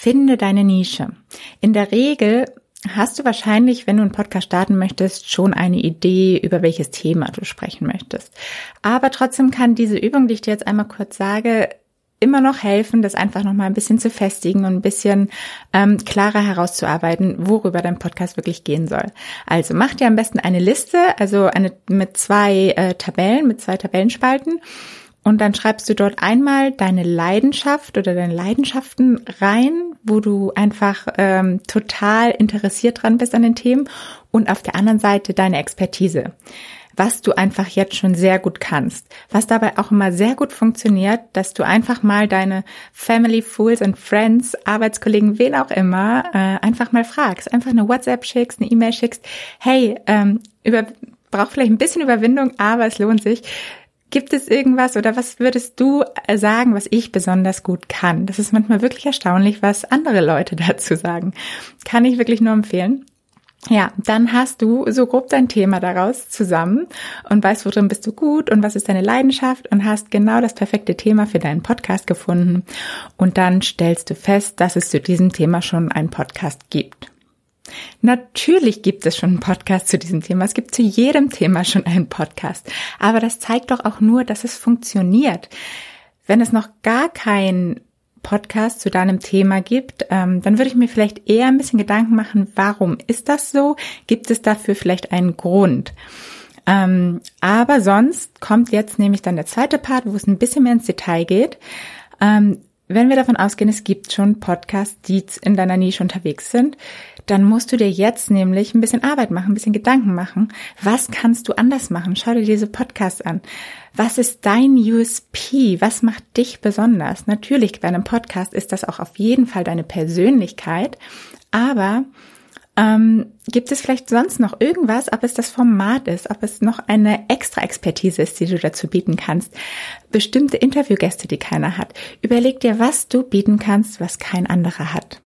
Finde deine Nische. In der Regel hast du wahrscheinlich, wenn du einen Podcast starten möchtest, schon eine Idee, über welches Thema du sprechen möchtest. Aber trotzdem kann diese Übung, die ich dir jetzt einmal kurz sage, immer noch helfen, das einfach noch mal ein bisschen zu festigen und ein bisschen ähm, klarer herauszuarbeiten, worüber dein Podcast wirklich gehen soll. Also mach dir am besten eine Liste, also eine mit zwei äh, Tabellen, mit zwei Tabellenspalten und dann schreibst du dort einmal deine Leidenschaft oder deine Leidenschaften rein, wo du einfach ähm, total interessiert dran bist an den Themen und auf der anderen Seite deine Expertise was du einfach jetzt schon sehr gut kannst. Was dabei auch immer sehr gut funktioniert, dass du einfach mal deine Family, Fools and Friends, Arbeitskollegen, wen auch immer, äh, einfach mal fragst. Einfach eine WhatsApp schickst, eine E-Mail schickst. Hey, ähm, über, braucht vielleicht ein bisschen Überwindung, aber es lohnt sich. Gibt es irgendwas oder was würdest du äh, sagen, was ich besonders gut kann? Das ist manchmal wirklich erstaunlich, was andere Leute dazu sagen. Kann ich wirklich nur empfehlen. Ja, dann hast du so grob dein Thema daraus zusammen und weißt, worin bist du gut und was ist deine Leidenschaft und hast genau das perfekte Thema für deinen Podcast gefunden. Und dann stellst du fest, dass es zu diesem Thema schon einen Podcast gibt. Natürlich gibt es schon einen Podcast zu diesem Thema. Es gibt zu jedem Thema schon einen Podcast. Aber das zeigt doch auch nur, dass es funktioniert. Wenn es noch gar kein Podcast zu deinem Thema gibt, ähm, dann würde ich mir vielleicht eher ein bisschen Gedanken machen, warum ist das so? Gibt es dafür vielleicht einen Grund? Ähm, aber sonst kommt jetzt nämlich dann der zweite Part, wo es ein bisschen mehr ins Detail geht. Ähm, wenn wir davon ausgehen, es gibt schon Podcasts, die in deiner Nische unterwegs sind, dann musst du dir jetzt nämlich ein bisschen Arbeit machen, ein bisschen Gedanken machen. Was kannst du anders machen? Schau dir diese Podcasts an. Was ist dein USP? Was macht dich besonders? Natürlich, bei einem Podcast ist das auch auf jeden Fall deine Persönlichkeit, aber ähm, gibt es vielleicht sonst noch irgendwas, ob es das Format ist, ob es noch eine extra Expertise ist, die du dazu bieten kannst? Bestimmte Interviewgäste, die keiner hat. Überleg dir, was du bieten kannst, was kein anderer hat.